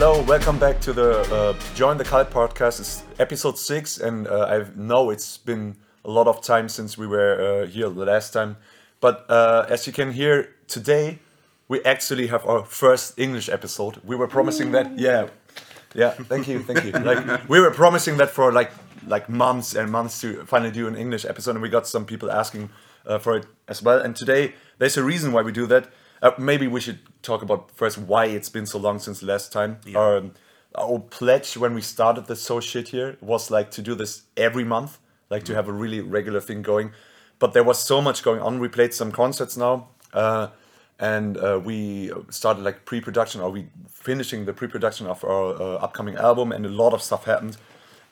Hello, welcome back to the uh, Join the Cult podcast. It's episode six, and uh, I know it's been a lot of time since we were uh, here the last time. But uh, as you can hear today, we actually have our first English episode. We were promising that, yeah, yeah. Thank you, thank you. Like we were promising that for like like months and months to finally do an English episode, and we got some people asking uh, for it as well. And today, there's a reason why we do that. Uh, maybe we should talk about first why it's been so long since last time. Um, our pledge when we started this so shit here was like to do this every month, like to have a really regular thing going. But there was so much going on. We played some concerts now, uh, and uh, we started like pre-production, or we finishing the pre-production of our uh, upcoming album, and a lot of stuff happened.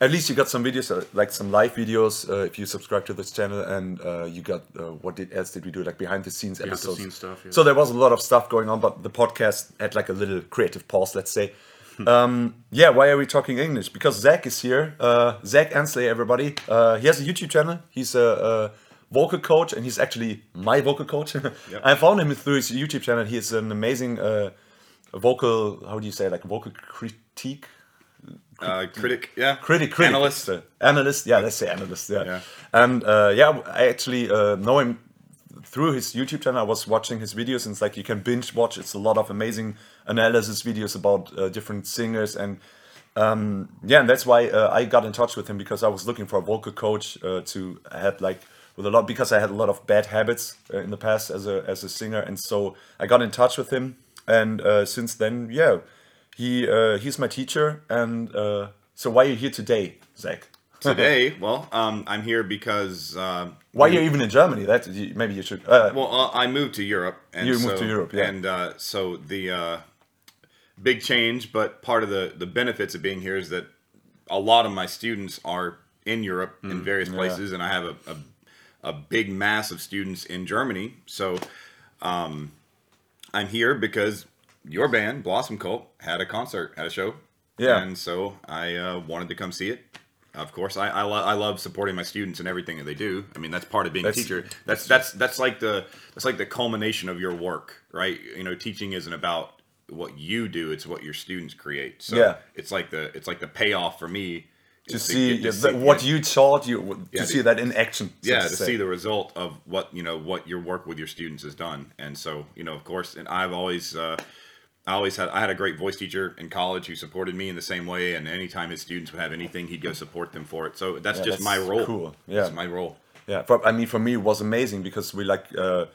At least you got some videos, uh, like some live videos, uh, if you subscribe to this channel, and uh, you got uh, what did else did we do, like behind the scenes the episodes. scenes stuff, yeah. So there was a lot of stuff going on, but the podcast had like a little creative pause, let's say. um, yeah, why are we talking English? Because Zach is here. Uh, Zach Ansley, everybody. Uh, he has a YouTube channel. He's a, a vocal coach, and he's actually my vocal coach. I found him through his YouTube channel. He is an amazing uh, vocal. How do you say like vocal critique? Uh, critic, yeah, critic, critic, analyst. uh, analyst. Yeah, let's say analyst. Yeah, Yeah. and uh, yeah, I actually uh, know him through his YouTube channel. I was watching his videos, and it's like you can binge watch. It's a lot of amazing analysis videos about uh, different singers, and um, yeah, and that's why uh, I got in touch with him because I was looking for a vocal coach uh, to have like with a lot because I had a lot of bad habits uh, in the past as a as a singer, and so I got in touch with him, and uh, since then, yeah, he uh, he's my teacher, and uh, so why are you here today, Zach? Today, well, um, I'm here because uh, Why are you even in Germany? That maybe you should. Uh, well, uh, I moved to Europe. And You moved to Europe, yeah. And uh, so the uh, big change, but part of the the benefits of being here is that a lot of my students are in Europe Hmm, in various places, and I have a, a a big mass of students in Germany. So um, I'm here because your band Blossom Cult had a concert, had a show. Yeah. And so I uh, wanted to come see it. Of course, I I, lo- I love supporting my students and everything that they do. I mean, that's part of being That's- a teacher. That's that's that's like the that's like the culmination of your work, right? You know, teaching isn't about what you do; it's what your students create. So Yeah. it's like the it's like the payoff for me to is see, to the- what you taught, you to Yeah, see that in action. so yeah to to see the result of what you know what your work with your students has done and so you know of course and i've always uh, i always had i had a great voice teacher in college who supported me in the same way and anytime his students would have anything he'd go support them for it so that's Yeah, just that's my role cool. Yeah. that's my role Yeah, for, I mean, for me, it was amazing because we like uh,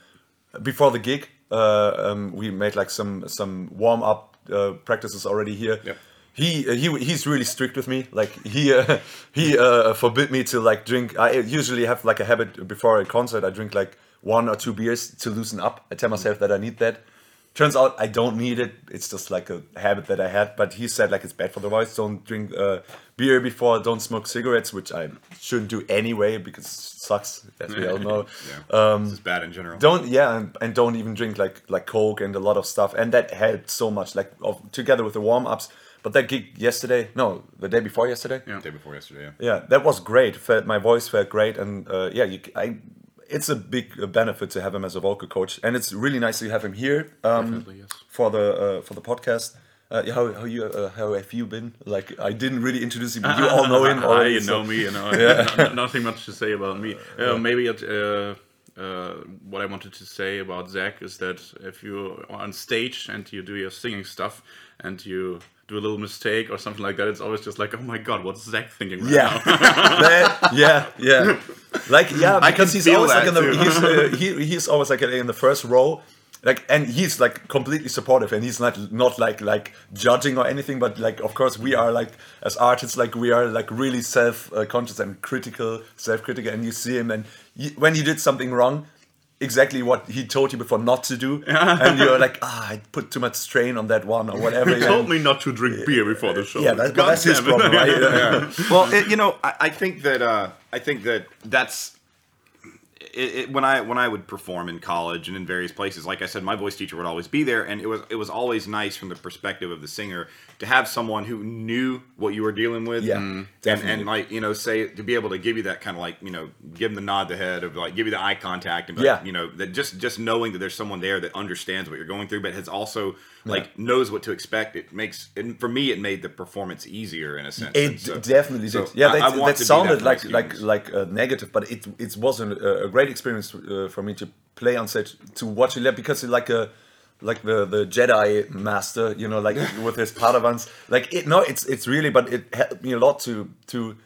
before the gig, uh, um, we made like some some warm up uh, practices already here. Yep. He uh, he he's really strict with me. Like he uh, he uh, forbid me to like drink. I usually have like a habit before a concert. I drink like one or two beers to loosen up. I tell myself that I need that. Turns out I don't need it. It's just like a habit that I had. But he said like it's bad for the voice. Don't drink uh, beer before. Don't smoke cigarettes, which I shouldn't do anyway because it sucks, as we all know. yeah this is bad in general Don't yeah, and, and don't even drink like like coke and a lot of stuff. And that helped so much. Like of, together with the warm ups. But that gig yesterday, no, the day before yesterday. Yeah. day before yesterday yeah Yeah, that was great. Felt my voice felt great, and uh, yeah, you, I, it's a big uh, benefit to have him as a vocal coach, and it's really nice to have him here um, yes. for the uh, for the podcast. Uh, how how you uh, how have you been? Like I didn't really introduce you, but you all know him Ah, already. you so- know me, you know. no- no- nothing much to say about me. Uh, Maybe it, uh, uh, what I wanted to say about Zach is that if you're on stage and you do your singing stuff and you do a little mistake or something like that, it's always just like, oh my god, what's Zach thinking right Yeah, now? That- yeah, yeah. Like yeah, because he's always like in the he's uh, he, he's always like in the first row. Like and he's like completely supportive and he's not not like like judging or anything but like of course we are like as artists like we are like really self uh, conscious and critical self critical and you see him and you, when he did something wrong exactly what he told you before not to do. And you're like ah I put too much strain on that one or whatever He told me not to drink beer before the show. yeah that, that's his problem right? Well, it, you know, I, I think that uh, I think that that's it, it, when I when I would perform in college and in various places, like I said, my voice teacher would always be there, and it was it was always nice from the perspective of the singer to have someone who knew what you were dealing with, Yeah, mm-hmm. and, definitely. and like you know say to be able to give you that kind of like you know give them the nod the head of like give you the eye contact and be like, Yeah. you know that just just knowing that there's someone there that understands what you're going through, but has also like knows what to expect. It makes and for me it made the performance easier in a sense. It so- definitely so did. Yeah, I- that, I that be that sounded like like like uh, negative, but it it wasn't a, a great experience uh, for me to play on stage to watch it because it's like a like the the Jedi master, you know, like with his Padawans. Like it, no, it's it's really, but it helped me a lot to to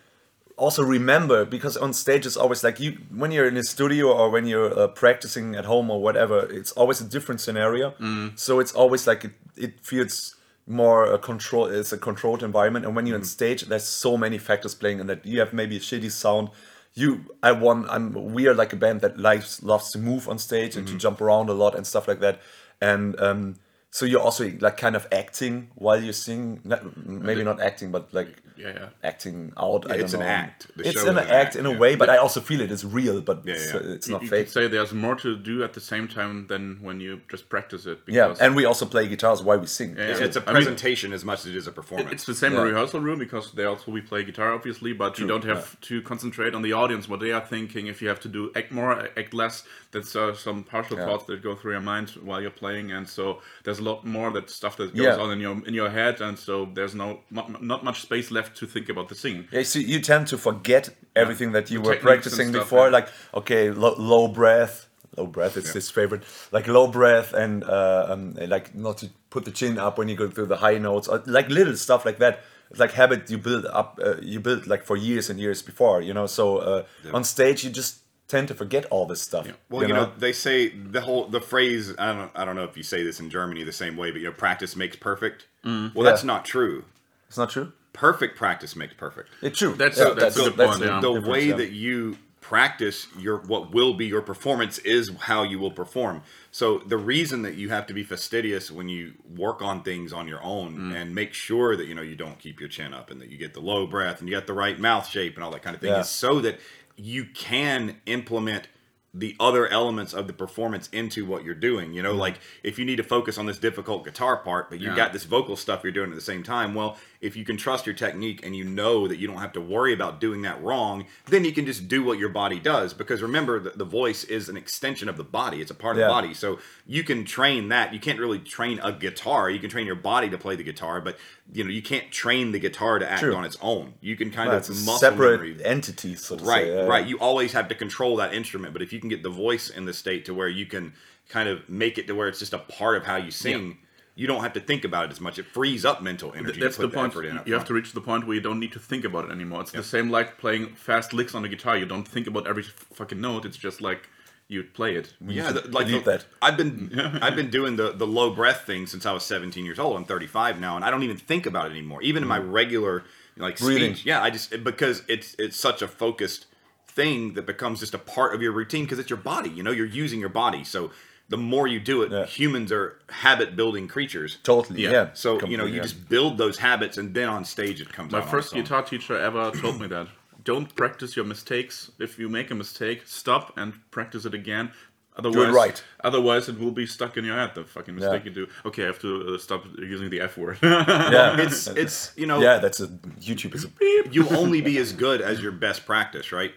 also remember because on stage it's always like you when you're in a studio or when you're uh, practicing at home or whatever it's always a different scenario. So it's always like it, it feels more a control it's a controlled environment. And when you're on stage there's so many factors playing and that. You have maybe a shitty sound. You i want i'm we are like a band that likes loves to move on stage and to jump around a lot and stuff like that. And um so you're also like kind of acting while you sing not, maybe not acting but like Yeah, yeah. acting out. I it's don't an know. act. The it's show an an act act, in a way, but I also feel it is real, but Yeah, it's, yeah. uh, it's You, not you fake. could say there's more to do at the same time than when you just practice it. Yeah, and we also play guitars while we sing. Yeah, It's, a it's a I mean- presentation as much as it is a performance. It's the same Yeah. rehearsal room because there also we play guitar, obviously, but you don't have to concentrate on the audience, what they are thinking. If you have to do act more, act less, that's uh, some partial Yeah. thoughts that go through your mind while you're playing, and so there's a lot more that stuff that goes Yeah. on in your in your head, and so there's no not, not much space left to think about the singing. Yeah, so you tend to forget everything that you The were practicing stuff, before, yeah. like okay, lo- low breath, low breath. It's his favorite, like low breath and uh, um, like not to put the chin up when you go through the high notes, or like little stuff like that. It's like habit you build up, uh, you build like for years and years before, you know. So uh, on stage, you just tend to forget all this stuff. Well, you know, they say the whole the phrase. I don't. I don't know if you say this in Germany the same way, but you know, practice makes perfect. Well, that's not true. it's not true. Perfect practice makes perfect. It's true. That's- Yeah, that's a good point, yeah. the way yeah. that you practice your what will be your performance is how you will perform. So the reason that you have to be fastidious when you work on things on your own Mm. and make sure that you know you don't keep your chin up and that you get the low breath and you got the right mouth shape and all that kind of thing Yeah. is so that you can implement the other elements of the performance into what you're doing. You know, Mm-hmm. like if you need to focus on this difficult guitar part, but you Yeah. got this vocal stuff you're doing at the same time, well, if you can trust your technique and you know that you don't have to worry about doing that wrong, then you can just do what your body does. Because remember, the, the voice is an extension of the body, it's a part of the body. So you can train that. You can't really train a guitar. You can train your body to play the guitar, but you know, you can't train the guitar to act True. on its own. You can kind That's of a muscle separate memory entity, so to right say. yeah. right you always have to control that instrument but if you can get the voice in the state to where you can kind of make it to where it's just a part of how you sing you don't have to think about it as much it frees up mental energy Th- That's to the point. effort in up You have to reach the point where you don't need to think about it anymore. It's the same like playing fast licks on the guitar. You don't think about every fucking note. It's just like you would play it. yeah the, like the- that. i've been i've been doing the the low breath thing since i was 17 years old i'm 35 now and i don't even think about it anymore even in my mm-hmm. regular like Breathing. speech yeah i just because it's it's such a focused thing that becomes just a part of your routine because it's your body you know you're using your body so the more you do it Yeah. humans are habit building creatures Totally, Yeah. yeah. So you know, you yeah. just build those habits, and then on stage it comes. My out first guitar teacher ever told me that. Don't practice your mistakes. If you make a mistake, stop and practice it again. Otherwise, right. Otherwise, it will be stuck in your head. The fucking mistake Yeah. you do. Okay, I have to uh, stop using the F word. yeah. It's it's you know yeah, that's a YouTube is a you only be as good as your best practice, right?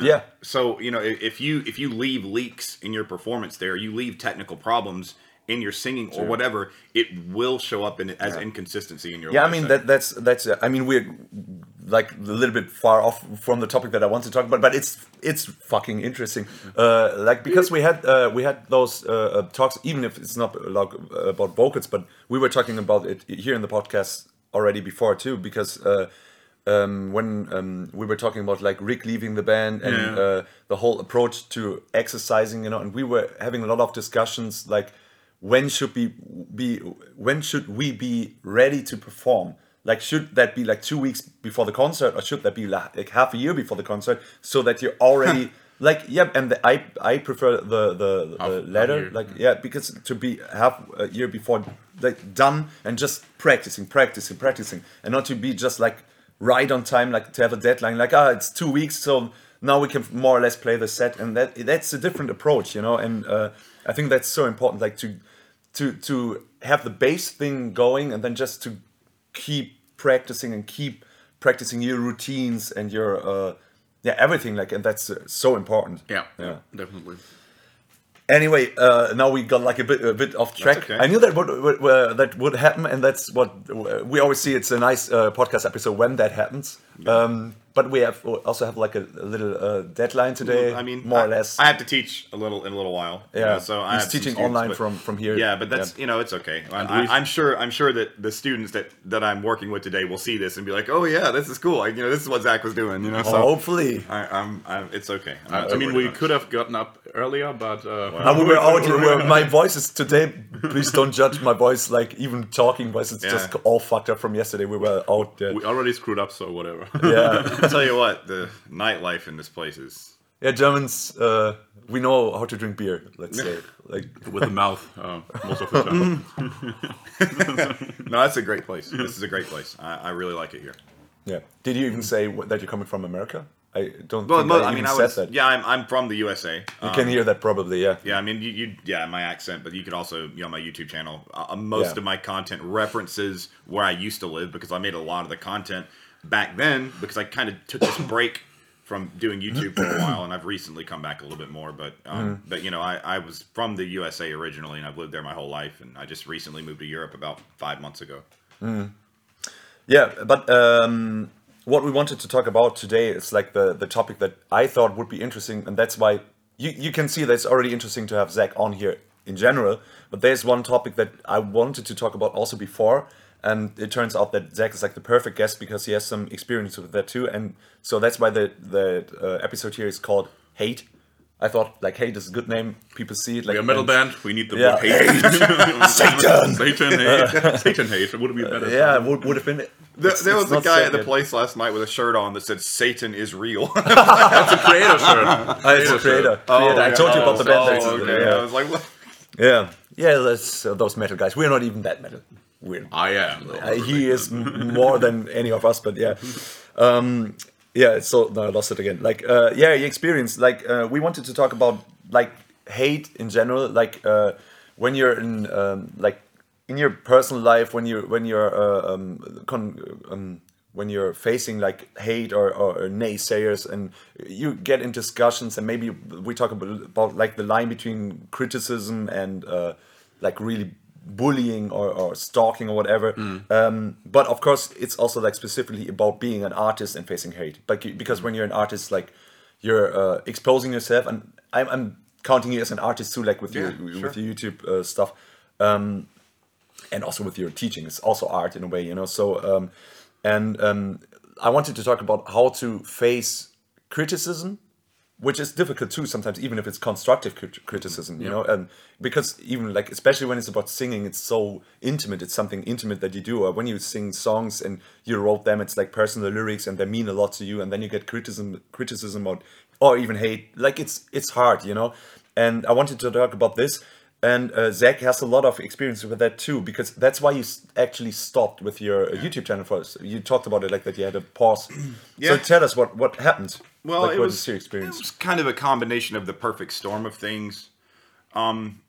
yeah. So you know if you if you leave leaks in your performance there, you leave technical problems in your singing or whatever, it will show up in as inconsistency in your. Yeah, I mean setting. that that's that's. Uh, I mean we're like a little bit far off from the topic that I want to talk about, but it's it's fucking interesting. Uh, like because we had uh, we had those uh, uh, talks, even if it's not like about vocals, but we were talking about it here in the podcast already before too, because. Uh, um, when um, we were talking about like Rick leaving the band and Yeah. uh, the whole approach to exercising, you know, and we were having a lot of discussions like when should be be when should we be ready to perform? Like should that be like two weeks before the concert or should that be like, like half a year before the concert so that you're already like yeah and the, I I prefer the the, Half- the half latter like yeah because to be half a year before like done and just practicing practicing practicing and not to be just like right on time like to have a deadline like ah it's two weeks so now we can more or less play the set, and that that's a different approach, you know. And uh, I think that's so important, like to to to have the base thing going, and then just to keep practicing and keep practicing your routines and your uh, yeah everything like, and that's uh, so important. Yeah, Yeah. definitely. Anyway, uh, now we got like a bit a bit off track. okay. I knew that would, would uh, that would happen, and that's what uh, we always see. It's a nice uh, podcast episode when that happens. Um, but we have also have like a, a little uh, deadline today. I mean, more I, or less. I have to teach a little in a little while. you Yeah, know, so I he's have some teaching students, online but- from- from here. Yeah, but that's Yeah. you know it's okay. I, we've- I, am sure I'm sure that the students that that I'm working with today will see this and be like, oh yeah, this is cool. Like you know, this is what Zach was doing. You know, so Hopefully. I, I'm, I'm it's okay. I'm I, mean, we about it. could have gotten up earlier, but uh, Now we were out. we were- my voice is today. Please don't judge my voice. Like even talking voice, it's just all fucked up from yesterday. We were out there. we already screwed up, so whatever. Yeah, I'll tell you what, the nightlife in this place is. yeah. Germans, uh, we know how to drink beer. Let's say, like, With the mouth, uh, most of the time. No, that's a great place. This is a great place. I, I really like it here. yeah. Did you even say wh- that you're coming from America? I don't Well, think mo- I, I even mean, I said was. that. Yeah, I'm, I'm from the USA. You can hear that probably. Yeah. Yeah, I mean, you, you yeah, my accent, but you could also, you know, my YouTube channel. Uh, most Yeah. of my content references where I used to live because I made a lot of the content back then because I kind of took this break from doing YouTube for a while, and I've recently come back a little bit more. But, um, Mm-hmm. but you know, I, I was from the USA originally, and I've lived there my whole life, and I just recently moved to Europe about five months ago. Yeah, but um, what we wanted to talk about today is like the the topic that I thought would be interesting, and that's why you you can see that it's already interesting to have Zach on here in general. But there's one topic that I wanted to talk about also before, and it turns out that Zach is like the perfect guest because he has some experience with that too, and so that's why the the uh, episode here is called Hate. I thought like Hate is a good name. People see it like We're a metal and- band. We need the Yeah. word hate. Satan. Satan hate. Satan hate. It would be better. Yeah, it would would have been. There, it's- there it's was a guy at the yet. place last night with a shirt on that said "Satan is real." That's a Kreator shirt. Ah, it's a Kreator. Kreator. I told you about the band. that's- Oh, okay. yeah. I was like, what? Yeah, yeah, that's uh, those metal guys. We're not even that metal. We're I am. uh, he is more than any of us, but yeah, um, yeah. So no, I lost it again. Like, uh, yeah, your experience. Like, uh, we wanted to talk about like hate in general. Like, uh, when you're in um, like in your personal life, when you when you're uh, um, con- um, when you're facing like hate or, or, naysayers and you get in discussions and maybe we talk about, about like the line between criticism and uh, like really bullying or, or stalking or whatever. Um, but of course it's also like specifically about being an artist and facing hate. You- because when you're an artist like you're uh, exposing yourself and I'm, I'm counting you as an artist too like with Yeah, your with your youtube uh, stuff. Um, and also with your teaching. It's also art in a way you know? So um, and um, i wanted to talk about how to face criticism which is difficult too sometimes even if it's constructive crit- criticism you know and because even like especially when it's about singing it's so intimate it's something intimate that you do or when you sing songs and you wrote them it's like personal lyrics and they mean a lot to you and then you get criticism criticism or or even hate like it's it's hard you know and i wanted to talk about this and uh, Zach has a lot of experience with that too, because that's why you s- actually stopped with your uh, YouTube channel first. You talked about it like that you had a pause. yeah. So tell us what what happened. Well, like, it was, your experience? it was kind of a combination of the perfect storm of things. Um,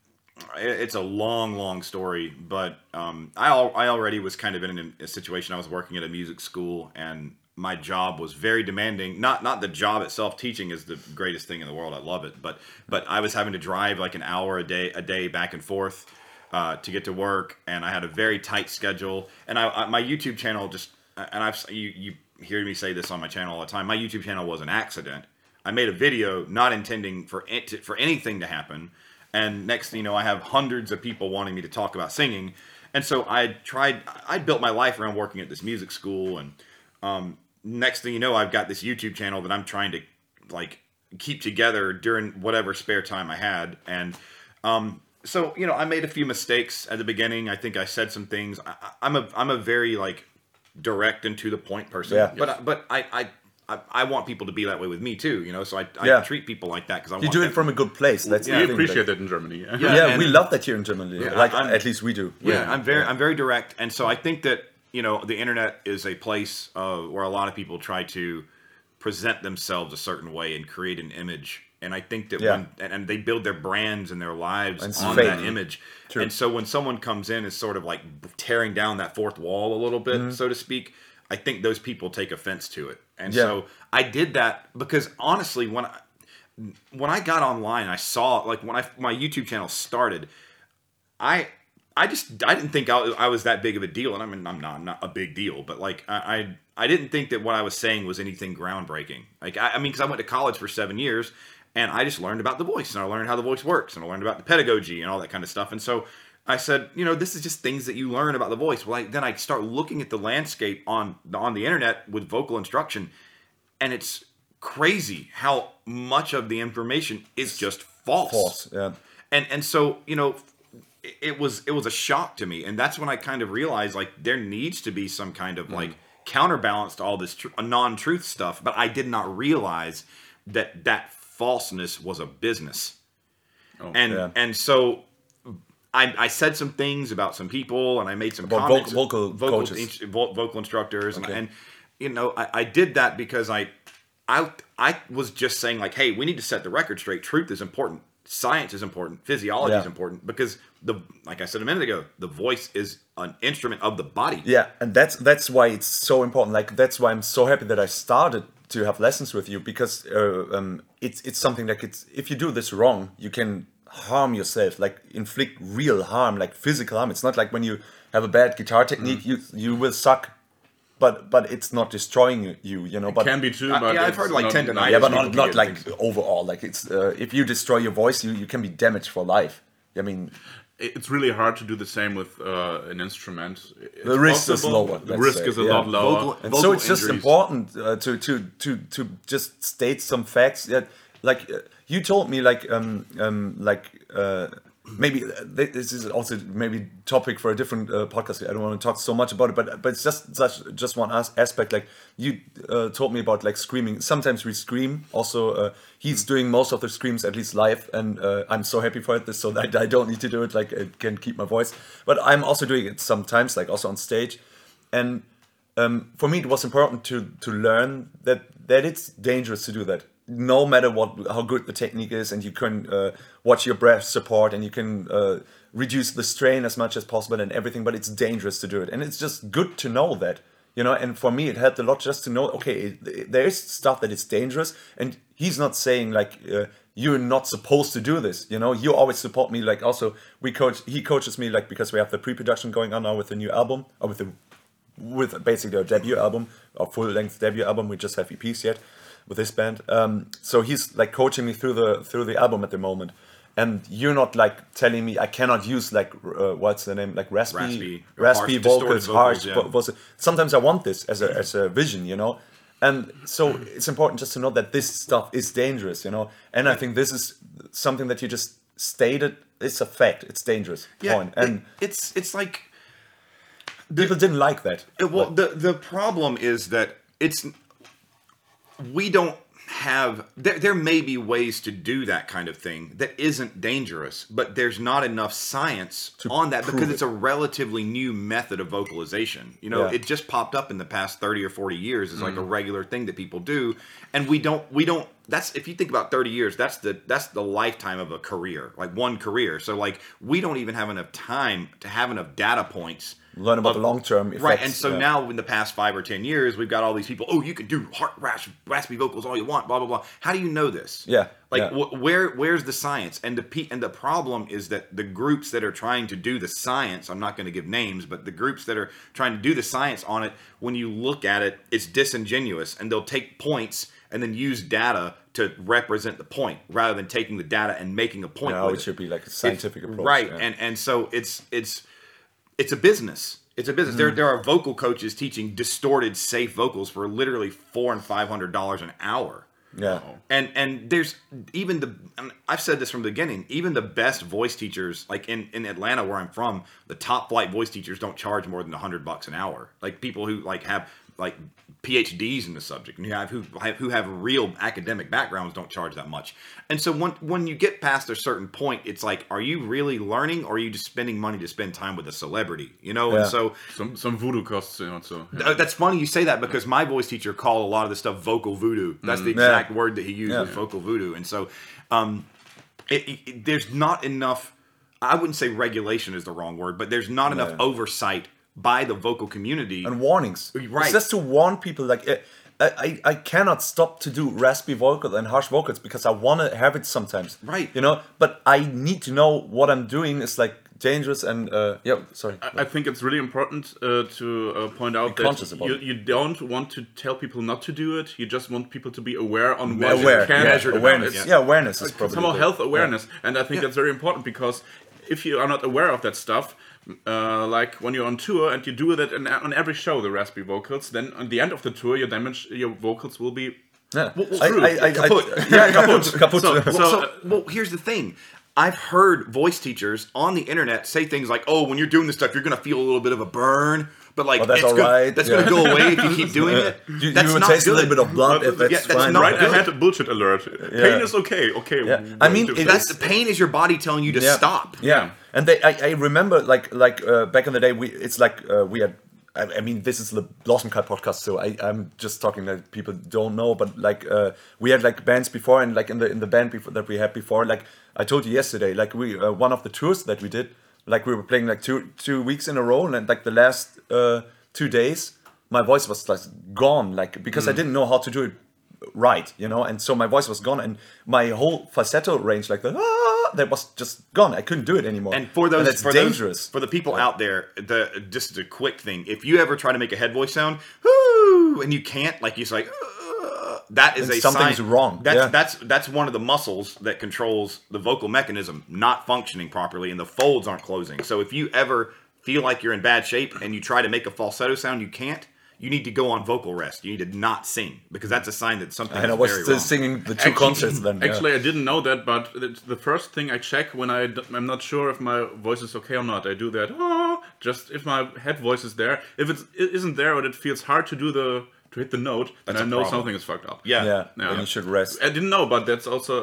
it's a long, long story, but um, I al- I already was kind of in a, a situation. I was working at a music school, and my job was very demanding. Not not the job itself. Teaching is the greatest thing in the world. I love it, but but I was having to drive like an hour a day a day back and forth. Uh, to get to work, and I had a very tight schedule. And I, I my YouTube channel just, and I've you you hear me say this on my channel all the time. My YouTube channel was an accident. I made a video not intending for it to, for anything to happen, and next thing you know, I have hundreds of people wanting me to talk about singing, and so I tried. I built my life around working at this music school, and um, next thing you know, I've got this YouTube channel that I'm trying to like keep together during whatever spare time I had, and um, so you know, I made a few mistakes at the beginning. I think I said some things. I, I'm a I'm a very like direct and to the point person, Yeah. but but I, I I I want people to be that way with me too, you know. So I, I Yeah. treat people like that because I You want do it them- from a good place. That's We the appreciate like- that in Germany. Yeah. Yeah. Yeah, and- we love that here in Germany. like I'm- at least we do. Yeah, I'm very I'm very direct, and so I think that you know the internet is a place uh, where a lot of people try to present themselves a certain way and create an image. And I think that Yeah. when and, and they build their brands and their lives it's on fake. that image. True. And so when someone comes in is sort of like tearing down that fourth wall a little bit, Mm-hmm. so to speak, I think those people take offense to it. And Yeah. so I did that because honestly, when I when I got online, I saw like when I my YouTube channel started, I I just I didn't think I, I was that big of a deal, and I mean I'm not I'm not a big deal, but like I I, I didn't think that what I was saying was anything groundbreaking. Like I, I mean, because I went to college for seven years, and I just learned about the voice, and I learned how the voice works, and I learned about the pedagogy and all that kind of stuff, and so. I said, you know, this is just things that you learn about the voice. Well, I, then I start looking at the landscape on on the internet with vocal instruction, and it's crazy how much of the information is just false. False, yeah. And and so you know, it, it was it was a shock to me, and that's when I kind of realized like there needs to be some kind Mm. of like counterbalance to all this tr- non-truth stuff. But I did not realize that that falseness was a business. Oh, and yeah. and so. I, I said some things about some people, and I made some About comments. vocal- vocal coaches. ins- vocal instructors, and, Okay. and you know, I, I did that because I, I, I was just saying like, hey, we need to set the record straight. Truth is important. Science is important. Physiology is important because the, like I said a minute ago, the voice is an instrument of the body. Yeah, and that's that's why it's so important. Like that's why I'm so happy that I started to have lessons with you because uh, um, it's it's something like it's if you do this wrong, you can harm yourself, like inflict real harm, like physical harm. It's not like when you have a bad guitar technique, you you will suck, but but it's not destroying you. You, you know. But it Can be too, Uh, but yeah, I've heard, like, not- tendonitis. not- yeah, but not not like things- overall. Like it's uh, if you destroy your voice, you you can be damaged for life. I mean, it's really hard to do the same with uh, an instrument. It's The risk is lower, The risk say, is a yeah. lot lower. Vocal- and Vocal so it's just important uh, to to to to just state some facts that like uh, you told me like um um like uh maybe this is also maybe topic for a different uh, podcast. I don't want to talk so much about it but but it's just such just one as- aspect like you uh, told me about like screaming. Sometimes we scream also uh, he's doing most of the screams at least live and uh, i'm so happy for it so that i don't need to do it like i can keep my voice. But i'm also doing it sometimes like also on stage. And um, for me it was important to to learn that that it's dangerous to do that no matter what how good the technique is and you can uh, watch your breath support and you can uh, reduce the strain as much as possible and everything but it's dangerous to do it and it's just good to know that you know and for me it helped a lot just to know okay there is stuff that is dangerous and he's not saying like uh, you're not supposed to do this you know you always support me like also we coach he coaches me like because we have the pre-production going on now with the new album or with the with basically our debut album, our full length debut album. We just have EPs yet with this band. Um, so he's like coaching me through the through the album at the moment. And you're not like telling me I cannot use like uh, what's the name like raspy Raspy, raspy, vocals, vocals, harsh yeah. vo- vocals. Sometimes I want this as a as a vision, you know. And so it's important just to know that this stuff is dangerous, you know. And I think this is something that you just stated. It's a fact. It's dangerous. point. And it- it's it's like people didn't like that. It- well, the the problem is that it's we don't have there, there may be ways to do that kind of thing that isn't dangerous but there's not enough science on that because prove it's a relatively new method of vocalization. You know Yeah. it just popped up in the past 30 or 40 years as like a mm. regular thing that people do and we don't we don't that's if you think about 30 years that's the that's the lifetime of a career like one career. So like we don't even have enough time to have enough data points Learn about of- the long-term effects. Right, and so yeah. now in the past five or ten years, we've got all these people. Oh, you can do heart rash, raspy vocals all you want. Blah blah blah. How do you know this? Yeah, like yeah. wh- where where's the science? And the pe- and the problem is that the groups that are trying to do the science, I'm not going to give names, but the groups that are trying to do the science on it, when you look at it, it's disingenuous, and they'll take points and then use data to represent the point rather than taking the data and making a point. No, it should be like a scientific approach, right? yeah. And and so it's it's it's a business. It's a business. Mm-hmm. There, there are vocal coaches teaching distorted, safe vocals for literally four and five hundred dollars an hour. Yeah. And and there's even the and I've said this from the beginning. Even the best voice teachers, like in in Atlanta where I'm from, the top flight voice teachers don't charge more than hundred bucks an hour. Like people who like have like PhDs in the subject, and you have who have, who have real academic backgrounds don't charge that much. And so when when you get past a certain point, it's like, are you really learning, or are you just spending money to spend time with a celebrity? You know, Yeah. and so Some some voodoo costs also. Yeah. uh, that's funny you say that because my voice teacher called a lot of this stuff vocal voodoo. That's the Mm. Yeah. exact word that he used Yeah. vocal voodoo. And so, um, it, it- it- there's not enough. I wouldn't say regulation is the wrong word, but there's not enough oversight by the vocal community. and warnings. Right. It's just to warn people. Like uh, I, I, I cannot stop to do raspy vocal and harsh vocals because I want to have it sometimes. Right. You know, but I need to know what I'm doing is like dangerous and uh, yeah. Sorry. I think it's really important uh, to uh, point out Be that you, you don't want to tell people not to do it. You just want people to be aware on what aware. you can. Yeah, measured about awareness. it, Yeah. awareness is probably somehow health awareness, and I think that's very important because if you are not aware of that stuff, uh, like when you're on tour and you do that in, on every show, the raspy vocals, then at the end of the tour, your damage, your vocals will be Yeah. I, true. I, I, I, Kaput. yeah, kaput. kaput. So- So, so, uh, well, here's the thing. I've heard voice teachers on the internet say things like, "Oh, when you're doing this stuff, you're gonna feel a little bit of a burn, but like Oh, that's it's all gonna, right, that's yeah. gonna go away if you keep doing it." you, that's you will not taste good. a little bit of blood. If that's yeah, that's fine. not right good. ahead a bullshit alert. Pain is okay. Okay. Yeah. I mean, it- That's the pain is your body telling you to yeah. stop. Yeah, and they, I, I remember like like uh, back in the day, we it's like uh, we had. I, I mean, this is the Blossom Cult podcast, so I, I'm just talking that people don't know. But like, uh, we had like bands before, and like in the in the band before that we had before, like I told you yesterday, like we uh, one of the tours that we did, like we were playing like two two weeks in a row, and like the last uh, two days, my voice was like gone, like because Mm. I didn't know how to do it right, you know, and so my voice was gone, and my whole falsetto range, like the ah, that was just gone. I couldn't do it anymore. And for those, that's for dangerous. those, for the people out there, the just a quick thing: if you ever try to make a head voice sound, whoo, and you can't, like you're like, "Uh," that is Then a something's sign- wrong, That's yeah. that's that's one of the muscles that controls the vocal mechanism not functioning properly, and the folds aren't closing. So if you ever feel like you're in bad shape and you try to make a falsetto sound, you can't. You need to go on vocal rest. You need to not sing because that's a sign that something and I is was very still wrong. singing the two Actually- concerts then. yeah. Actually, I didn't know that, but the first thing I check when I d- I'm not sure if my voice is okay or not. I do that. "Ah," just if my head voice is there. If it's, it isn't there or it feels hard to do the to hit the note, then I know problem. something is fucked up. Yeah. yeah, Yeah. you should rest. I didn't know, but that's also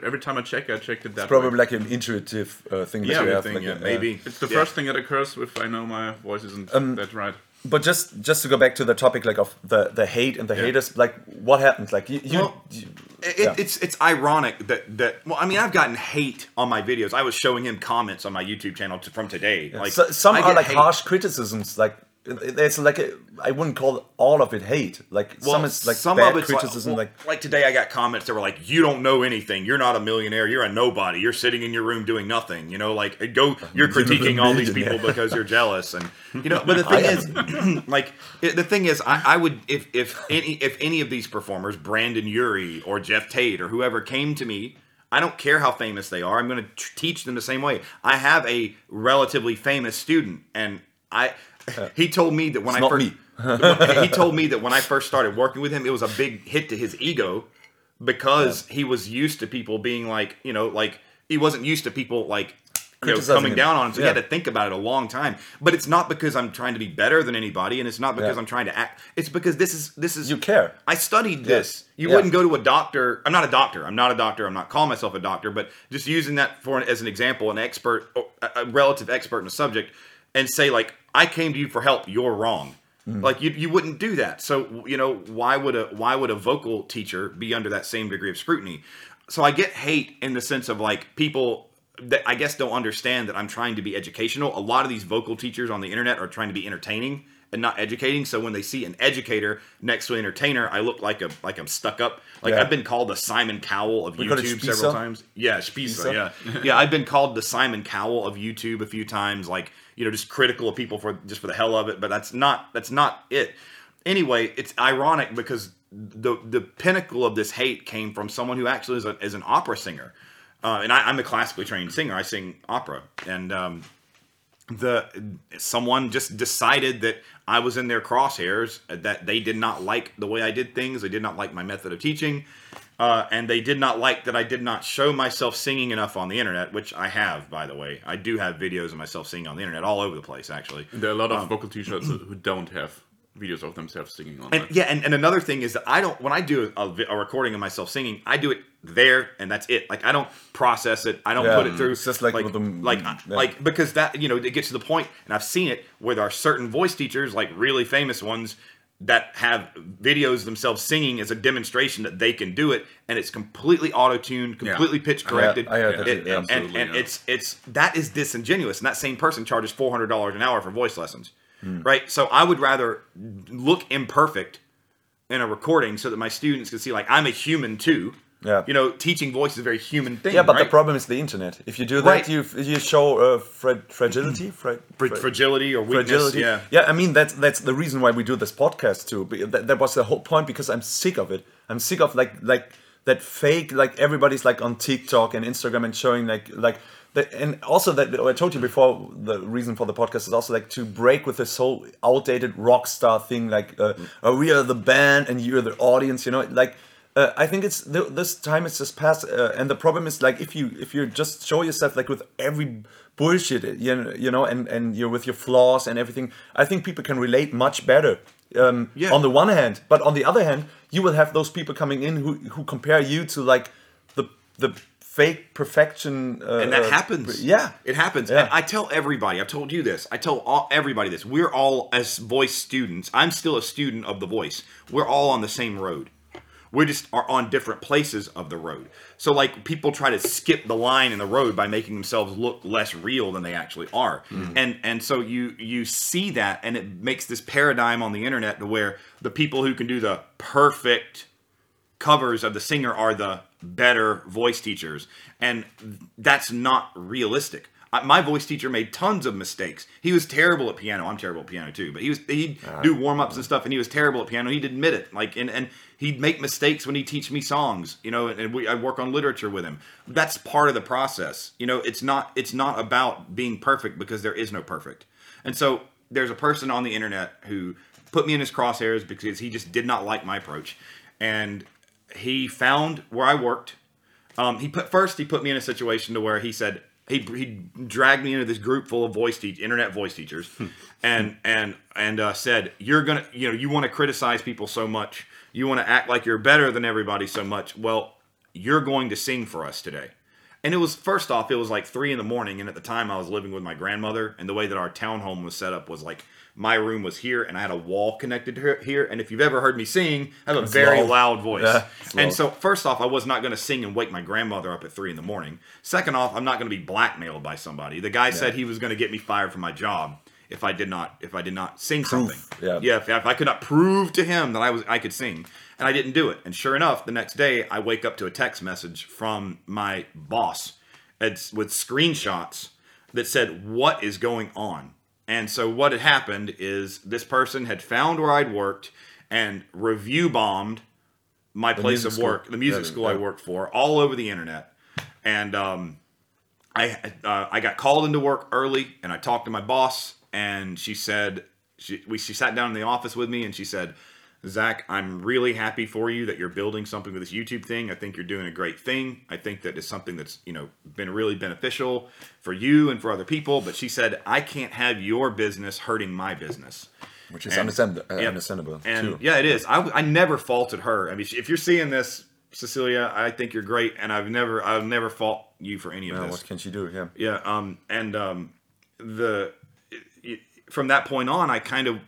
uh, every time I check, I checked it that Probably way. like an intuitive uh, thing that Yeah, you have. thing, like, yeah, uh, maybe. It's the Yeah. first thing that occurs if I know my voice isn't Um, that right. But just just to go back to the topic like of the the hate and the Yeah. haters, like what happens? Like you, you, Well, you- It, Yeah. It's it's ironic that that well, I mean, I've gotten hate on my videos. I was showing him comments on my YouTube channel to, from today. Like so, some I are like hate. harsh criticisms. Like it- it's like a, I wouldn't call all of it hate. Like some is like some bad of it's criticism. Like, Like, well, like today, I got comments that were like, "You don't know anything. You're not a millionaire. You're a nobody. You're sitting in your room doing nothing. You know, like uh, go. You're critiquing all these people because you're jealous, and you know. But the thing is, like it, the thing is, I, I would if if any if any of these performers, Brendon Urie or Geoff Tate or whoever came to me. I don't care how famous they are. I'm going to tr- teach them the same way. I have a relatively famous student, and I. He told me that when I first he told me that when I first started working with him, it was a big hit to his ego because he was used to people being like, you know, like he wasn't used to people like you know, coming him. down on him. So he had to think about it a long time. But it's not because I'm trying to be better than anybody, and it's not because Yeah. I'm trying to act. It's because this is this is You care. I studied this. You Yeah. wouldn't go to a doctor. I'm not a doctor. I'm not a doctor. I'm not calling myself a doctor. But just using that for as an example, an expert, a relative expert in a subject, and say like, I came to you for help. You're wrong. Hmm. Like you, you wouldn't do that. So you know why would a why would a vocal teacher be under that same degree of scrutiny? So I get hate in the sense of like people that I guess don't understand that I'm trying to be educational. A lot of these vocal teachers on the internet are trying to be entertaining and not educating. So when they see an educator next to an entertainer, I look like a like I'm stuck up. Like Yeah. I've been called the Simon Cowell of We YouTube several times. Yeah, Spießer? yeah. yeah, I've been called the Simon Cowell of YouTube a few times, like, you know, just critical of people for just for the hell of it, but that's not that's not it. Anyway, it's ironic because the the pinnacle of this hate came from someone who actually is, a, is an opera singer. Uh, and I, I'm a classically trained singer. I sing opera, and um, the someone just decided that I was in their crosshairs, that they did not like the way I did things, they did not like my method of teaching, uh, and they did not like that I did not show myself singing enough on the internet, which I have, by the way. I do have videos of myself singing on the internet all over the place, actually. There are a lot of Um, vocal teachers who don't have videos of themselves singing on. And online. yeah, and, and another thing is that I don't when I do a, a recording of myself singing, I do it there and that's it. Like I don't process it. I don't Yeah, put it through. it's just like like with them- like yeah. like because that you know it gets to the point, and I've seen it where there are certain voice teachers, like really famous ones, that have videos themselves singing as a demonstration that they can do it, and it's completely auto tuned, completely pitch corrected. I heard that It- too, yeah. and, and, Absolutely, and yeah. it's it's that is disingenuous, and that same person charges four hundred dollars an hour for voice lessons, right? So I would rather look imperfect in a recording so that my students can see like I'm a human too. Yeah. You know, teaching voice is a very human thing. Yeah, but the problem is the internet. If you do that, Right. you you show uh, fra- fragility, fra- Fra- fra- fragility or weakness. fragility. Yeah. yeah. I mean that's that's the reason why we do this podcast too. That, that was the whole point because I'm sick of it. I'm sick of like like that fake like everybody's like on TikTok and Instagram and showing like like. The, and also that I told you before the reason for the podcast is also like to break with this whole outdated rock star thing like uh, uh, we are the band and you're the audience you know like uh, I think it's th- this time is just past, uh, and the problem is like if you if you just show yourself like with every bullshit, you know, you know, and and you're with your flaws and everything. I think people can relate much better. Um, Yeah. On the one hand, but on the other hand, you will have those people coming in who who compare you to like the the fake perfection. Uh, and that uh, happens. Yeah. it happens. Yeah. And I tell everybody. I've told you this. I tell all, everybody this. We're all as voice students. I'm still a student of the voice. We're all on the same road. We just are on different places of the road. So like people try to skip the line in the road by making themselves look less real than they actually are. And and so you you see that and it makes this paradigm on the internet to where the people who can do the perfect covers of the singer are the better voice teachers. And that's not realistic. My voice teacher made tons of mistakes. He was terrible at piano. I'm terrible at piano too. But he was he'd uh-huh. do warm-ups and stuff and he was terrible at piano. He'd admit it. Like and, and he'd make mistakes when he'd teach me songs you know and we, i'd work on literature with him. That's part of the process. You know it's not it's not about being perfect because there is no perfect. And so there's a person on the internet who put me in his crosshairs because he just did not like my approach. And he found where I worked. Um, he put first he put me in a situation to where he said he he dragged me into this group full of voice teach internet voice teachers, and and and uh, said you're gonna you know you want to criticize people so much you want to act like you're better than everybody so much well you're going to sing for us today. And it was first off, it was like three in the morning, and at the time I was living with my grandmother, and the way that our townhome was set up was like my room was here, and I had a wall connected to here. And if you've ever heard me sing, I have a very loud. loud voice. Yeah, and loud. so first off, I was not going to sing and wake my grandmother up at three in the morning. Second off, I'm not going to be blackmailed by somebody. The guy said he was going to get me fired from my job if I did not if I did not sing something. yeah. yeah. If, if I could not prove to him that I was I could sing, and I didn't do it. And sure enough, the next day I wake up to a text message from my boss, it's with screenshots that said what is going on. And so what had happened is this person had found where I'd worked and review bombed my place music of school. work, the music Yeah, school I yeah. worked for, all over the internet. And um, I uh, I got called into work early, and I talked to my boss, and she said she we she sat down in the office with me, and she said, Zach, I'm really happy for you that you're building something with this YouTube thing. I think you're doing a great thing. I think that it's something that's you know been really beneficial for you and for other people. But she said, I can't have your business hurting my business. which is And- understand- uh, yeah. understandable And too. yeah, it is. I, I never faulted her. I mean, if you're seeing this, Cecilia, I think you're great, and I've never I've never fault you for any of Uh, this. what can she do? Yeah. Yeah, um, and um, the it, from that point on, I kind of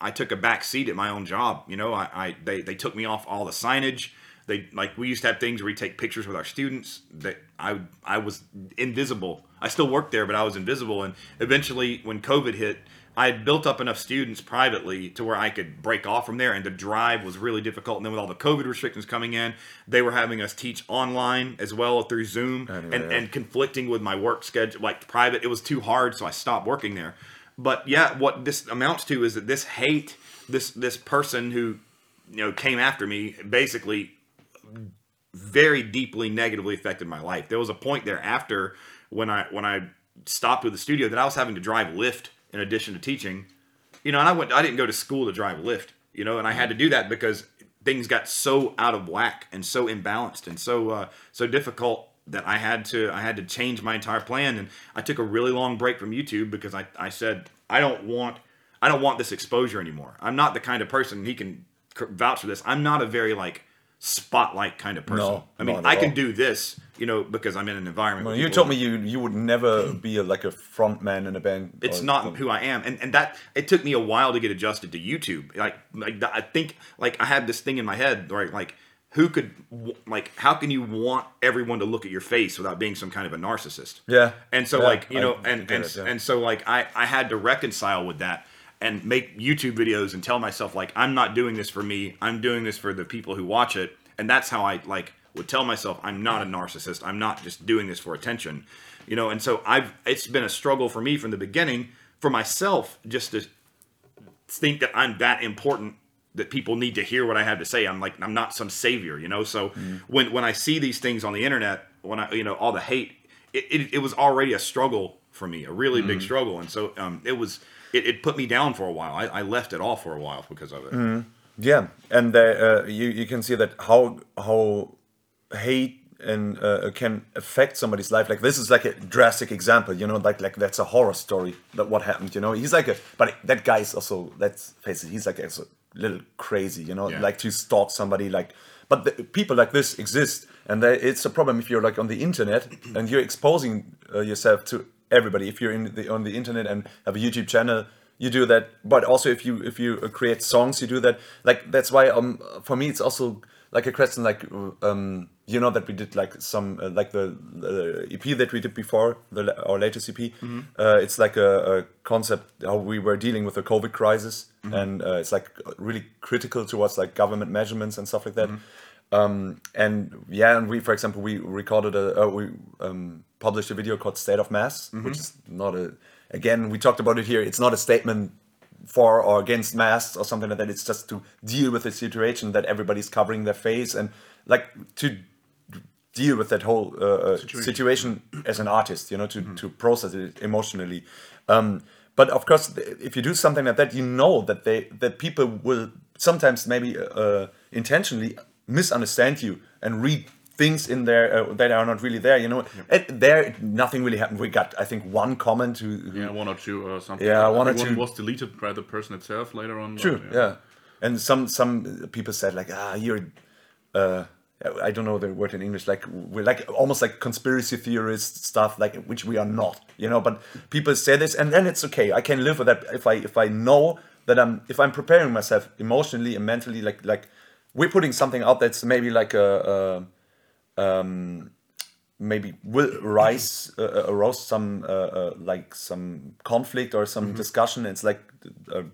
I took a back seat at my own job. You know, I, I they they took me off all the signage. They like we used to have things where we take pictures with our students. That I I was invisible. I still worked there, but I was invisible. And eventually, when COVID hit, I had built up enough students privately to where I could break off from there. And the drive was really difficult. And then with all the COVID restrictions coming in, they were having us teach online as well through Zoom and and conflicting with my work schedule, like private. It was too hard, so I stopped working there. But yeah, what this amounts to is that this hate, this this person who, you know, came after me, basically, very deeply negatively affected my life. There was a point there after when I when I stopped with the studio that I was having to drive Lyft in addition to teaching. You know, and I went I didn't go to school to drive Lyft, you know, and I had to do that because things got so out of whack and so imbalanced and so uh, so difficult that I had to I had to change my entire plan and I took a really long break from YouTube because I, I said I don't want I don't want this exposure anymore. I'm not the kind of person he can vouch for this. I'm not a very like spotlight kind of person. No, I mean, I can all. do this, you know, because I'm in an environment. Well, you told me you you would never be a, like a front man in a band. it's not something. who I am, and and that it took me a while to get adjusted to YouTube. Like like I think like I had this thing in my head, right? Like who could like how can you want everyone to look at your face without being some kind of a narcissist? Yeah. And so Yeah, like you know, get and and it, yeah. and so like I I had to reconcile with that and make YouTube videos and tell myself like I'm not doing this for me. I'm doing this for the people who watch it, and that's how I like would tell myself I'm not a narcissist. I'm not just doing this for attention, you know. And so I've it's been a struggle for me from the beginning for myself just to think that I'm that important that people need to hear what I have to say. I'm like I'm not some savior, you know. So when when I see these things on the internet, when I you know all the hate, it, it, it was already a struggle for me, a really big struggle, and so um, it was it, it put me down for a while. I, I left it all for a while because of it. Yeah, and there, uh, you you can see that how how hate and uh, can affect somebody's life. Like this is like a drastic example, you know, like like that's a horror story that what happened. You know, he's like a but that guy is also let's face it, he's like a little crazy. You know, Yeah. like to stalk somebody. Like, but the, people like this exist, and they, it's a problem if you're like on the internet and you're exposing uh, yourself to everybody. If you're in the on the internet and have a YouTube channel you do that but also if you if you uh, create songs you do that like that's why um for me it's also like a question like um you know that we did like some uh, like the, the ep that we did before the our latest ep uh, it's like a, a concept how we were dealing with the covid crisis and uh, it's like really critical towards like government measurements and stuff like that. Um and yeah and we for example we recorded a uh, we um published a video called state of mass which is not a again we talked about it here it's not a statement for or against masks or something like that. It's just to deal with the situation that everybody's covering their face and like to deal with that whole uh, uh, situation. as an artist you know to, to process it emotionally. Um, but of course if you do something like that you know that they that people will sometimes maybe uh, intentionally misunderstand you and read things in there uh, that are not really there you know there nothing really happened we got i think one comment who, who Yeah, one or two or something. Yeah, one or One two. was deleted by the person itself later on. but True. Yeah. And some some people said like ah you're uh I don't know the word in English like we're like almost like conspiracy theorist stuff like which we are not you know but people say this and then it's okay I can live with that if I if I know that I'm if I'm preparing myself emotionally and mentally like like we're putting something out that's maybe like a, a um maybe will rise uh, arouse some uh, uh, like some conflict or some discussion. It's like a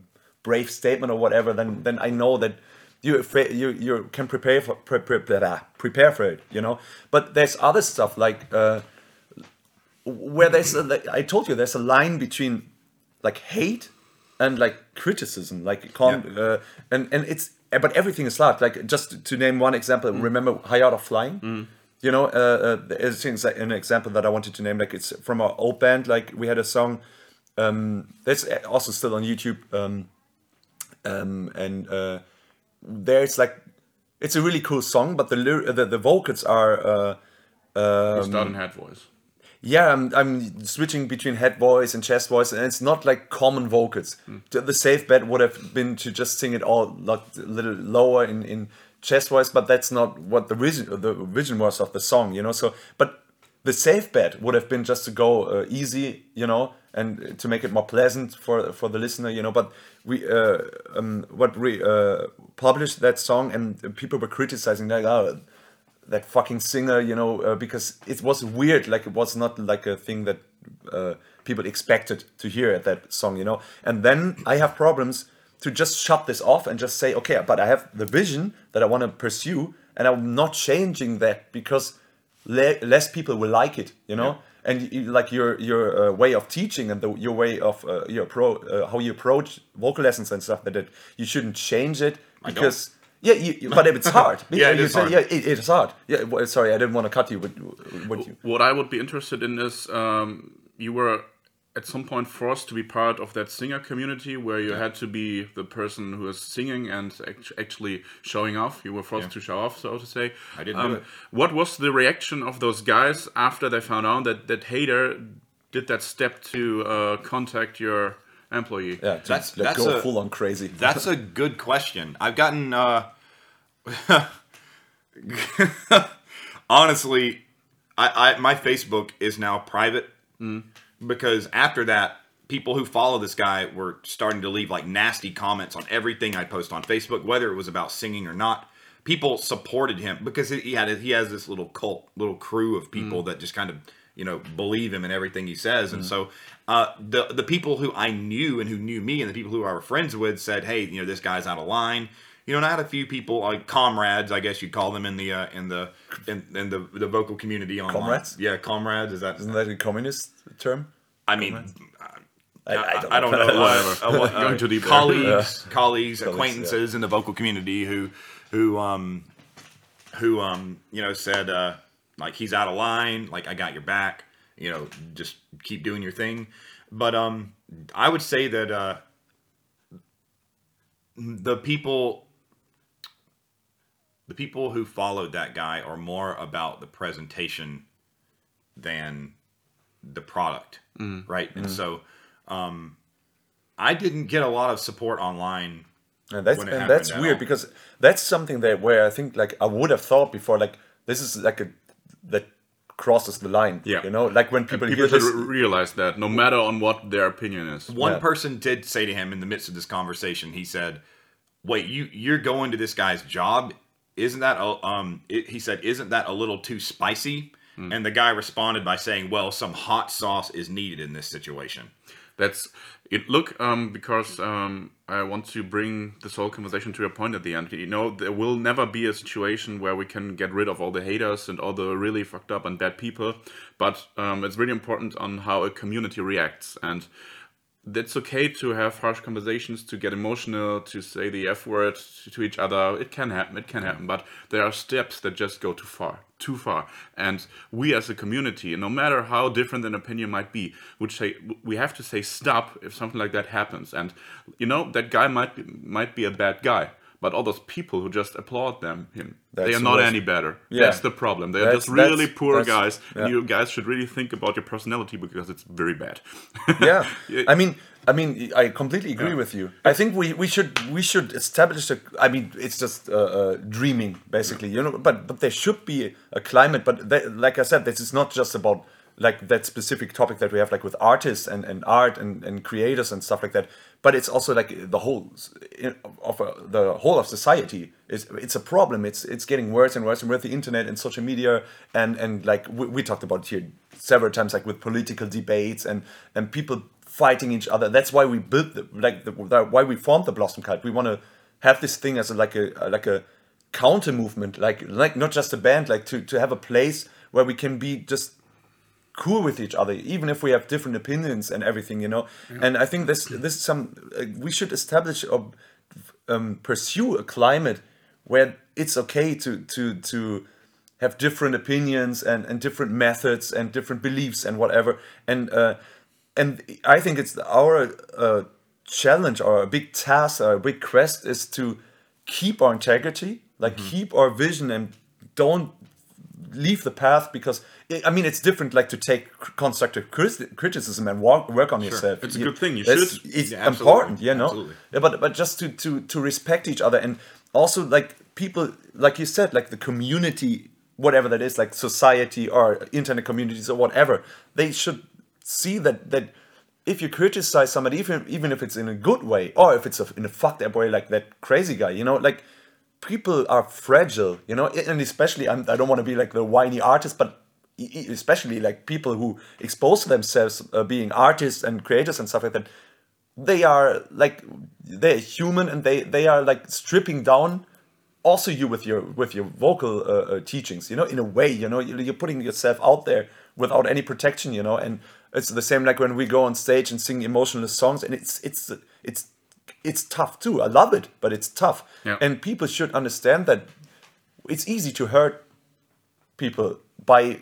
brave statement or whatever. Then then i know that you you you can prepare for pre- pre- prepare for it you know? But there's other stuff like uh where there's a, like, i told you there's a line between like hate and like criticism. Like con- uh, and and it's but everything is hard like just to name one example remember high out of flying? You know uh, uh there's things like an example that i wanted to name like it's from our old band. Like we had a song um that's also still on youtube um um and uh there's like it's a really cool song but the the, the vocals are uh You start in head voice. Yeah, I'm, I'm switching between head voice and chest voice, and it's not like common vocals. The, the safe bet would have been to just sing it all like a little lower in, in chest voice, but that's not what the vision the vision was of the song, you know. So, but the safe bet would have been just to go uh, easy, you know, and to make it more pleasant for for the listener, you know. But we uh, um, what we uh, published that song, and people were criticizing like, oh, that fucking singer, you know, uh, because it was weird. Like it was not like a thing that uh, people expected to hear at that song, you know. And then I have problems to just shut this off and just say, okay, but I have the vision that I want to pursue, and I'm not changing that because le- less people will like it, you know. And you, like your your uh, way of teaching and the, your way of uh, your pro uh, how you approach vocal lessons and stuff that it, you shouldn't change it because yeah, you, you- but it's hard. Yeah, it you is said, hard. yeah, it, it is hard. Yeah, well, sorry, I didn't want to cut you. But what you? What I would be interested in is um, you were at some point forced to be part of that singer community where you had to be the person who is singing and act- actually showing off. You were forced to show off, so to say. I didn't do it. What was the reaction of those guys after they found out that that hater did that step to uh, contact your employee? Yeah, to, That's- like, that's go a- full on crazy. That's a good question. I've gotten uh honestly, I, I my Facebook is now private because after that, people who follow this guy were starting to leave like nasty comments on everything I post on Facebook, whether it was about singing or not. People supported him because he had he has this little cult, little crew of people that just kind of you know believe him in everything he says, and so uh, the the people who I knew and who knew me and the people who I were friends with said, hey, you know, this guy's out of line. You know, and I had a few people, like comrades, I guess you'd call them in the uh, in the in, in the the vocal community online. Comrades? yeah, comrades. Is that? Isn't that a communist term? I mean, I, I, I don't know. Uh, uh, Going deep colleagues, colleagues, Colleagues, acquaintances in the vocal community who, who, um, who, um, you know, said uh, like he's out of line. Like I got your back. You know, just keep doing your thing. But um, I would say that uh, the people, the people who followed that guy are more about the presentation than the product, right? And so, um, I didn't get a lot of support online. And that's and that's weird all. because that's something that where I think like I would have thought before like this is like a that crosses the line. Yeah. You know, like when people, People hear should this, realize that no matter on what their opinion is. One Yeah. person did say to him in the midst of this conversation, he said, "Wait, you you're going to this guy's job? Isn't that a, um?" It, he said, "Isn't that a little too spicy?" And the guy responded by saying, "Well, some hot sauce is needed in this situation." That's it. Look, um, because um, I want to bring this whole conversation to a point at the end. You know, there will never be a situation where we can get rid of all the haters and all the really fucked up and bad people. But um, it's really important on how a community reacts and. It's okay to have harsh conversations, to get emotional, to say the F word to, to each other. It can happen, it can happen, but there are steps that just go too far, too far. And we as a community, no matter how different an opinion might be, would say we have to say stop if something like that happens. And you know that guy might might be a bad guy, but all those people who just applaud them him, they are not any better. Yeah. That's the problem. They're That's- just really that's- poor that's- guys, yeah. and you guys should really think about your personality because it's very bad. yeah. Yeah. I mean, I mean, I completely agree with you. I think we, we should we should establish a. I mean, it's just uh, uh, dreaming basically, you know. But but there should be a climate. But that, like I said, this is not just about like that specific topic that we have like with artists and, and art and, and creators and stuff like that. But it's also like the whole of uh, the whole of society is it's a problem. It's it's getting worse and worse, and with the internet and social media and and like we, we talked about here several times, like with political debates and and people fighting each other. That's why we built the, like the, the why we formed the Blossom Cult. We want to have this thing as a, like a like a counter movement, like like not just a band, like to to have a place where we can be just cool with each other, even if we have different opinions and everything, you know. And I think this this is some uh, we should establish or um, pursue a climate where it's okay to to to have different opinions and, and different methods and different beliefs and whatever. And uh, and I think it's our uh, challenge or a big task or a big quest is to keep our integrity, like keep our vision and don't leave the path because I mean it's different like to take constructive criticism and work, work on yourself. It's a good thing, you That's- should. It's Yeah, important, you know. Absolutely. Yeah, but but just to to to respect each other and also like people like you said like the community whatever that is like society or internet communities or whatever they should see that that if you criticize somebody even even if it's in a good way or if it's a, in a fucked up way like that crazy guy you know like people are fragile you know and especially I'm, i don't want to be like the whiny artist but especially like people who expose themselves uh, being artists and creators and stuff like that they are like they're human and they they are like stripping down also you with your with your vocal uh, uh, teachings you know in a way you know You- you're putting yourself out there without any protection you know and it's the same like when we go on stage and sing emotional songs and it's it's it's it's tough too. I love it but it's tough. Yeah. and people should understand that it's easy to hurt people by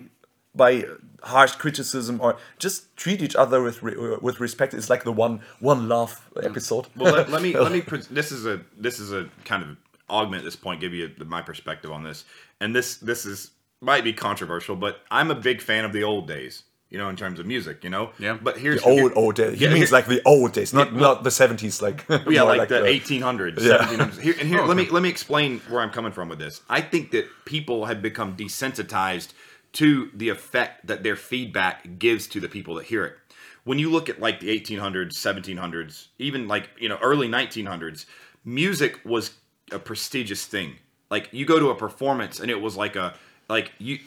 by harsh criticism or just treat each other with re- with respect. It's like the one one love mm. episode. Well let, let me let me pres- this is a this is a kind of augment this point give you my perspective on this. And this this is might be controversial but i'm a big fan of the old days you know, in terms of music, you know. Yeah. But here's The old old days. He Yeah, means here- like the old days, not not the seventies. Like yeah, more like, the uh, 1800s, Yeah. 1700s. Here, and here, let me let me explain where I'm coming from with this. I think that people have become desensitized to the effect that their feedback gives to the people that hear it. When you look at like the 1800s, 1700s, even like you know early 1900s, music was a prestigious thing. Like you go to a performance and it was like a like you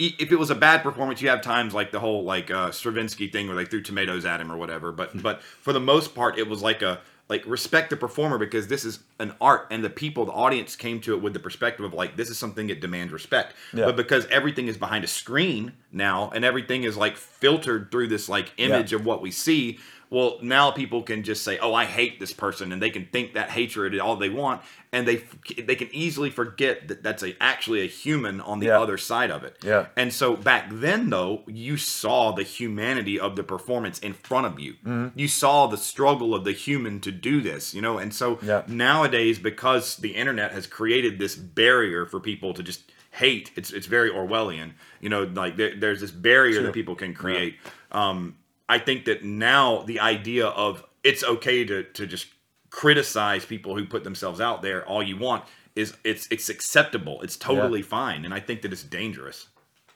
if it was a bad performance, you have times like the whole like uh, Stravinsky thing where they threw tomatoes at him or whatever. But but for the most part, it was like a like respect the performer because this is an art and the people, the audience came to it with the perspective of like this is something that demands respect. Yeah. But because everything is behind a screen now and everything is like filtered through this like image of what we see. Well, now people can just say, "Oh, I hate this person," and they can think that hatred all they want, and they they can easily forget that that's a, actually a human on the Yeah. other side of it. Yeah. And so back then, though, you saw the humanity of the performance in front of you. Mm-hmm. You saw the struggle of the human to do this, you know. And so Yeah. nowadays, because the internet has created this barrier for people to just hate, it's it's very Orwellian. You know, like there, there's this barrier that people can create. Um, I think that now the idea of it's okay to to just criticize people who put themselves out there all you want is it's it's acceptable. It's totally fine, and I think that it's dangerous.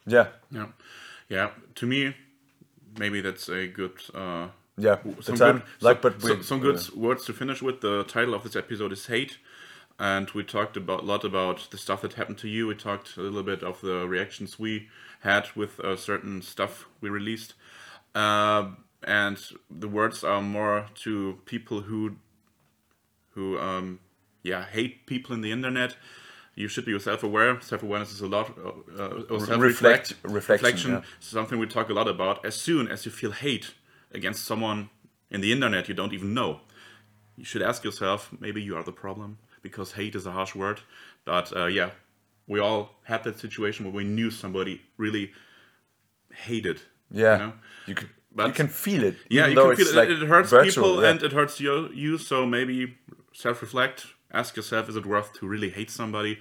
yeah, Yeah, yeah. To me, maybe that's a good. Uh, yeah. w- The time, like, but some, we- some good words to finish with. The title of this episode is hate, and we talked about a lot about the stuff that happened to you. We talked a little bit of the reactions we had with uh, certain stuff we released, uh, and the words are more to people who, who um, yeah, hate people in the internet. You should be self-aware. Self-awareness is a lot. Uh, uh, or self-reflect, reflect- reflection, yeah. something we talk a lot about. As soon as you feel hate against someone in the internet you don't even know, you should ask yourself, maybe you are the problem because hate is a harsh word. But uh, yeah, we all had that situation where we knew somebody really hated. Yeah, You know? you can But- you can feel it. Yeah, you can feel it. like, it hurts virtual, people yeah. and it hurts you, you. So maybe self-reflect. Ask yourself: Is it worth to really hate somebody?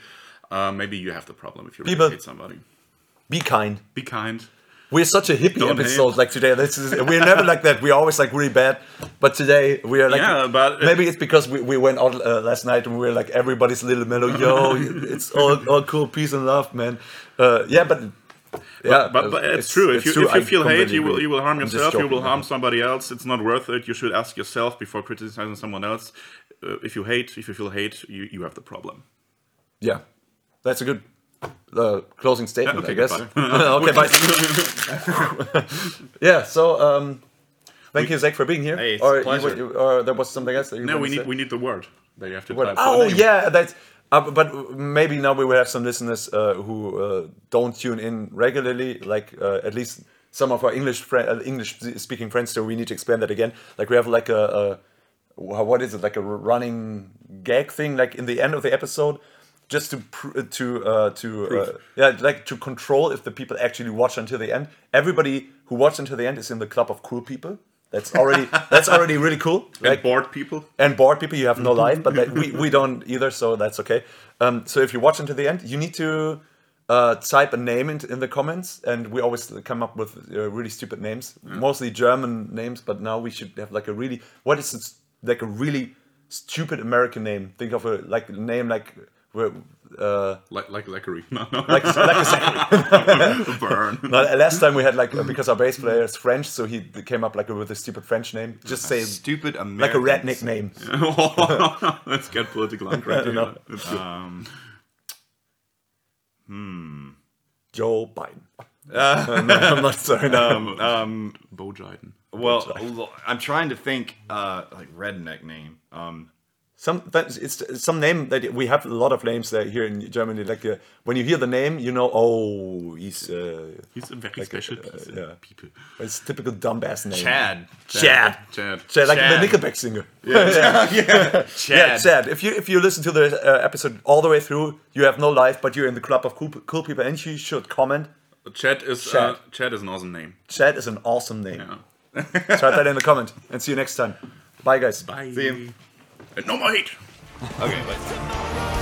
Uh, maybe you have the problem if you really People- hate somebody. be kind. Be kind. We're such a hippie Don't episode hate. like today. This is we're never like that. We're always like really bad, but today we are like. Yeah, but- maybe it's because we, we went out uh, last night and we were like everybody's a little mellow. Yo, it's all, all cool, peace and love, man. Uh, yeah, but yeah, But, but it's, true. If you if you I feel hate, you will you will harm I'm yourself. You will harm somebody else. It's not worth it. You should ask yourself before criticizing someone else. Uh, if you hate, if you feel hate, you, you have the problem. Yeah, that's a good uh, closing statement, okay, I guess. goodbye. okay, bye. yeah. So, um, thank you, Zach, for being here. Hey, it's or, you- or there was something else that you No, we need say? we need the word that you have to type. Oh yeah, that's. Uh, but maybe now we will have some listeners uh, who uh, don't tune in regularly. Like uh, at least some of our English fri- uh, English speaking friends. So we need to explain that again. Like we have like a, a what is it? Like a running gag thing. Like in the end of the episode, just to pr- to uh, to uh, yeah, like to control if the people actually watch until the end. Everybody who watched until the end is in the club of cool people. That's already that's already really cool. And Like, bored people. and bored people you have no life but that, we, we don't either so that's okay um, so if you watch until the end you need to uh, type a name in, in the comments and we always come up with uh, really stupid names mostly german names but now we should have like a really what is it, like a really stupid american name think of a like name like uh, Like like Leckery. No, no. like, like a second. burn. No, last time we had like because our bass player is French, so he came up like with a stupid French name. Just say Stupid like a Americans. redneck name. Let's get political and right here. No. Let's. Um, Joe Biden. Uh, no, I'm not sorry. No. um, um, Bo Jiden. well, I'm trying to think uh, like redneck name. Um, Some that's, it's some name that we have a lot of names there here in Germany. Like uh, when you hear the name, you know, oh, he's uh, He's a very special piece of yeah. people. it's typical dumbass name. Chad. Chad. Chad. Chad, like Chad. the Nickelback singer. yeah. Yeah, yeah. Chad. Chad. If you if you listen to the uh, episode all the way through, you have no life, but you're in the club of cool, cool people, and you should comment. Chad is Chad. Uh, Chad is an awesome name. Chad is an awesome name. Yeah. Type that in the comment, and see you next time. Bye, guys. Bye. See you. And no more heat. okay, let's.